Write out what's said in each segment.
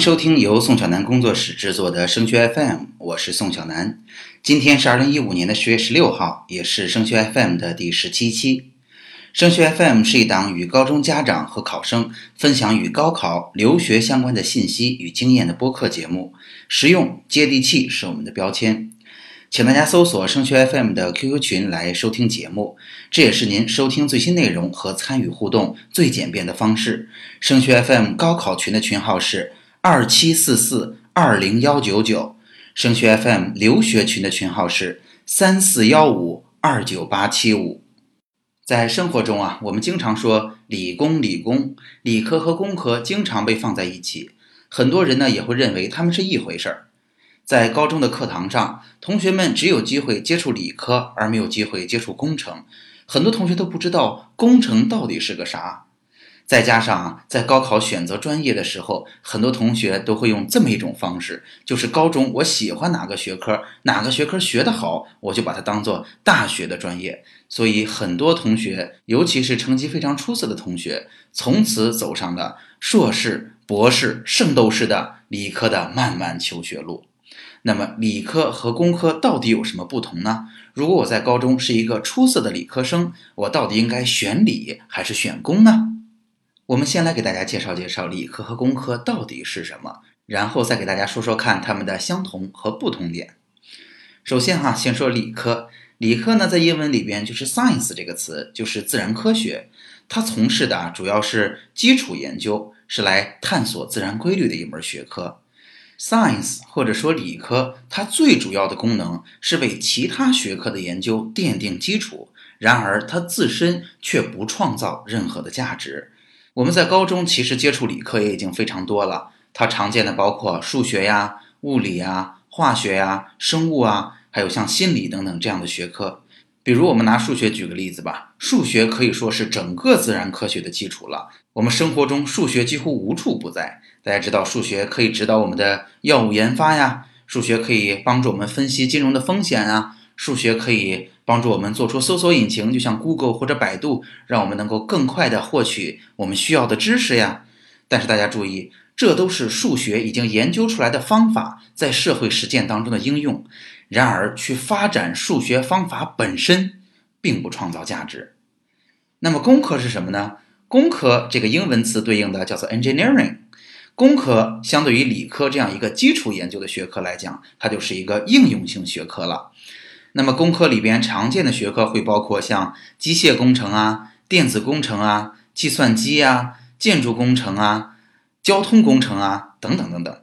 收听由宋小南工作室制作的升学 FM，我是宋小南。今天是二零一五年的十月十六号，也是升学 FM 的第十七期。升学 FM 是一档与高中家长和考生分享与高考、留学相关的信息与经验的播客节目，实用接地气是我们的标签。请大家搜索升学 FM 的 QQ 群来收听节目，这也是您收听最新内容和参与互动最简便的方式。升学 FM 高考群的群号是。二七四四二零幺九九，升学 FM 留学群的群号是三四幺五二九八七五。在生活中啊，我们经常说理工理工，理科和工科经常被放在一起，很多人呢也会认为他们是一回事儿。在高中的课堂上，同学们只有机会接触理科，而没有机会接触工程，很多同学都不知道工程到底是个啥。再加上，在高考选择专业的时候，很多同学都会用这么一种方式，就是高中我喜欢哪个学科，哪个学科学得好，我就把它当做大学的专业。所以很多同学，尤其是成绩非常出色的同学，从此走上了硕士、博士、圣斗士的理科的漫漫求学路。那么，理科和工科到底有什么不同呢？如果我在高中是一个出色的理科生，我到底应该选理还是选工呢？我们先来给大家介绍介绍理科和工科到底是什么，然后再给大家说说看它们的相同和不同点。首先哈，先说理科。理科呢，在英文里边就是 science 这个词，就是自然科学。它从事的啊，主要是基础研究，是来探索自然规律的一门学科。science 或者说理科，它最主要的功能是为其他学科的研究奠定基础，然而它自身却不创造任何的价值。我们在高中其实接触理科也已经非常多了，它常见的包括数学呀、物理呀、化学呀、生物啊，还有像心理等等这样的学科。比如我们拿数学举个例子吧，数学可以说是整个自然科学的基础了。我们生活中数学几乎无处不在。大家知道，数学可以指导我们的药物研发呀，数学可以帮助我们分析金融的风险啊。数学可以帮助我们做出搜索引擎，就像 Google 或者百度，让我们能够更快地获取我们需要的知识呀。但是大家注意，这都是数学已经研究出来的方法在社会实践当中的应用。然而，去发展数学方法本身，并不创造价值。那么，工科是什么呢？工科这个英文词对应的叫做 engineering。工科相对于理科这样一个基础研究的学科来讲，它就是一个应用性学科了。那么，工科里边常见的学科会包括像机械工程啊、电子工程啊、计算机啊、建筑工程啊、交通工程啊等等等等。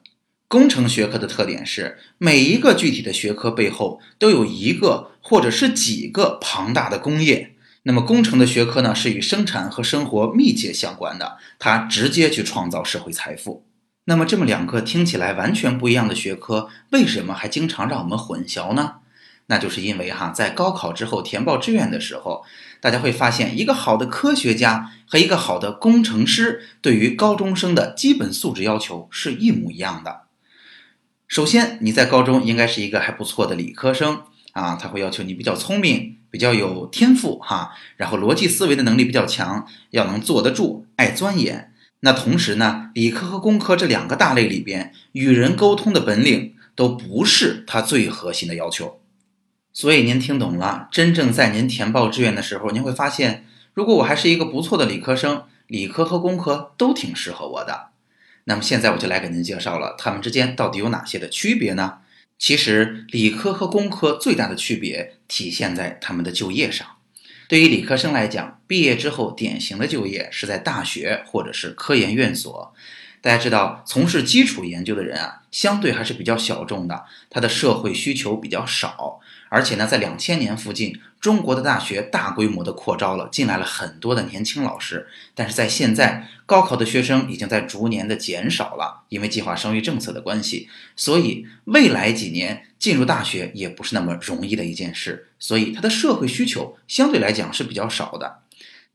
工程学科的特点是，每一个具体的学科背后都有一个或者是几个庞大的工业。那么，工程的学科呢，是与生产和生活密切相关的，它直接去创造社会财富。那么，这么两个听起来完全不一样的学科，为什么还经常让我们混淆呢？那就是因为哈，在高考之后填报志愿的时候，大家会发现，一个好的科学家和一个好的工程师对于高中生的基本素质要求是一模一样的。首先，你在高中应该是一个还不错的理科生啊，他会要求你比较聪明、比较有天赋哈，然后逻辑思维的能力比较强，要能坐得住、爱钻研。那同时呢，理科和工科这两个大类里边，与人沟通的本领都不是他最核心的要求。所以您听懂了，真正在您填报志愿的时候，您会发现，如果我还是一个不错的理科生，理科和工科都挺适合我的。那么现在我就来给您介绍了，它们之间到底有哪些的区别呢？其实，理科和工科最大的区别体现在他们的就业上。对于理科生来讲，毕业之后典型的就业是在大学或者是科研院所。大家知道，从事基础研究的人啊，相对还是比较小众的，他的社会需求比较少。而且呢，在两千年附近，中国的大学大规模的扩招了，进来了很多的年轻老师。但是在现在，高考的学生已经在逐年的减少了，因为计划生育政策的关系。所以未来几年进入大学也不是那么容易的一件事。所以它的社会需求相对来讲是比较少的。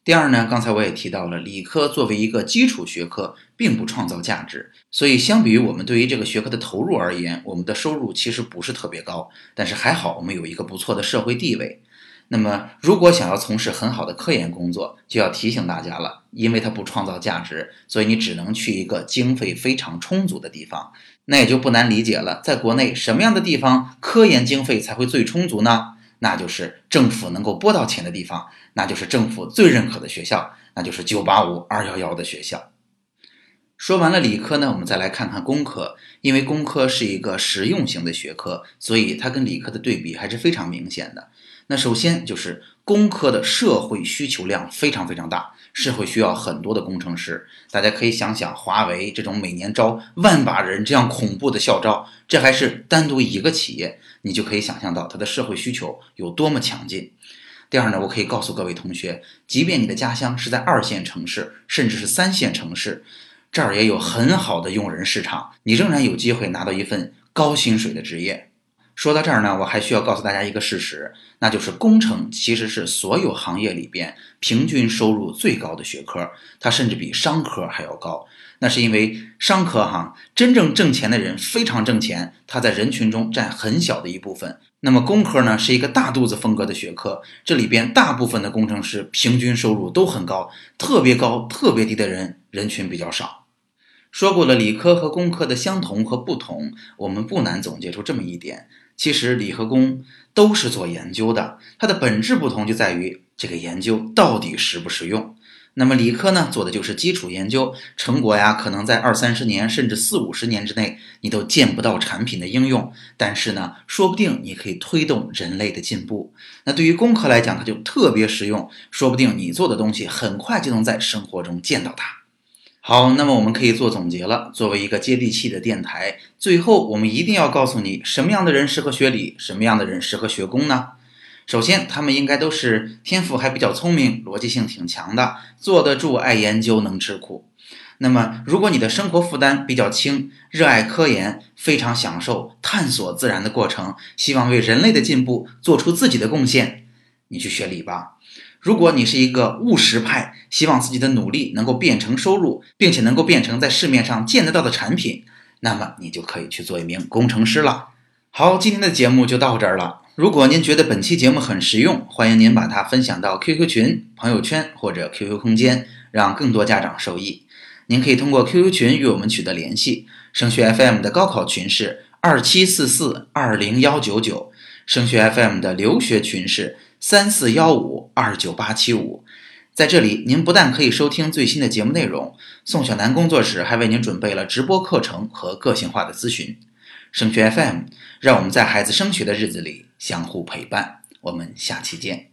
第二呢，刚才我也提到了，理科作为一个基础学科，并不创造价值，所以相比于我们对于这个学科的投入而言，我们的收入其实不是特别高。但是还好，我们有一个不错的社会地位。那么，如果想要从事很好的科研工作，就要提醒大家了，因为它不创造价值，所以你只能去一个经费非常充足的地方。那也就不难理解了，在国内什么样的地方科研经费才会最充足呢？那就是政府能够拨到钱的地方，那就是政府最认可的学校，那就是九八五、二幺幺的学校。说完了理科呢，我们再来看看工科。因为工科是一个实用型的学科，所以它跟理科的对比还是非常明显的。那首先就是工科的社会需求量非常非常大，是会需要很多的工程师。大家可以想想，华为这种每年招万把人这样恐怖的校招，这还是单独一个企业，你就可以想象到它的社会需求有多么强劲。第二呢，我可以告诉各位同学，即便你的家乡是在二线城市，甚至是三线城市。这儿也有很好的用人市场，你仍然有机会拿到一份高薪水的职业。说到这儿呢，我还需要告诉大家一个事实，那就是工程其实是所有行业里边平均收入最高的学科，它甚至比商科还要高。那是因为商科哈真正挣钱的人非常挣钱，他在人群中占很小的一部分。那么工科呢是一个大肚子风格的学科，这里边大部分的工程师平均收入都很高，特别高、特别低的人人群比较少。说过了理科和工科的相同和不同，我们不难总结出这么一点：其实理和工都是做研究的，它的本质不同就在于这个研究到底实不实用。那么理科呢，做的就是基础研究，成果呀可能在二三十年甚至四五十年之内你都见不到产品的应用，但是呢，说不定你可以推动人类的进步。那对于工科来讲，它就特别实用，说不定你做的东西很快就能在生活中见到它。好，那么我们可以做总结了。作为一个接地气的电台，最后我们一定要告诉你，什么样的人适合学理，什么样的人适合学工呢？首先，他们应该都是天赋还比较聪明，逻辑性挺强的，坐得住，爱研究，能吃苦。那么，如果你的生活负担比较轻，热爱科研，非常享受探索自然的过程，希望为人类的进步做出自己的贡献，你去学理吧。如果你是一个务实派，希望自己的努力能够变成收入，并且能够变成在市面上见得到的产品，那么你就可以去做一名工程师了。好，今天的节目就到这儿了。如果您觉得本期节目很实用，欢迎您把它分享到 QQ 群、朋友圈或者 QQ 空间，让更多家长受益。您可以通过 QQ 群与我们取得联系。升学 FM 的高考群是二七四四二零幺九九，升学 FM 的留学群是。三四幺五二九八七五，在这里，您不但可以收听最新的节目内容，宋小楠工作室还为您准备了直播课程和个性化的咨询。升学 FM，让我们在孩子升学的日子里相互陪伴。我们下期见。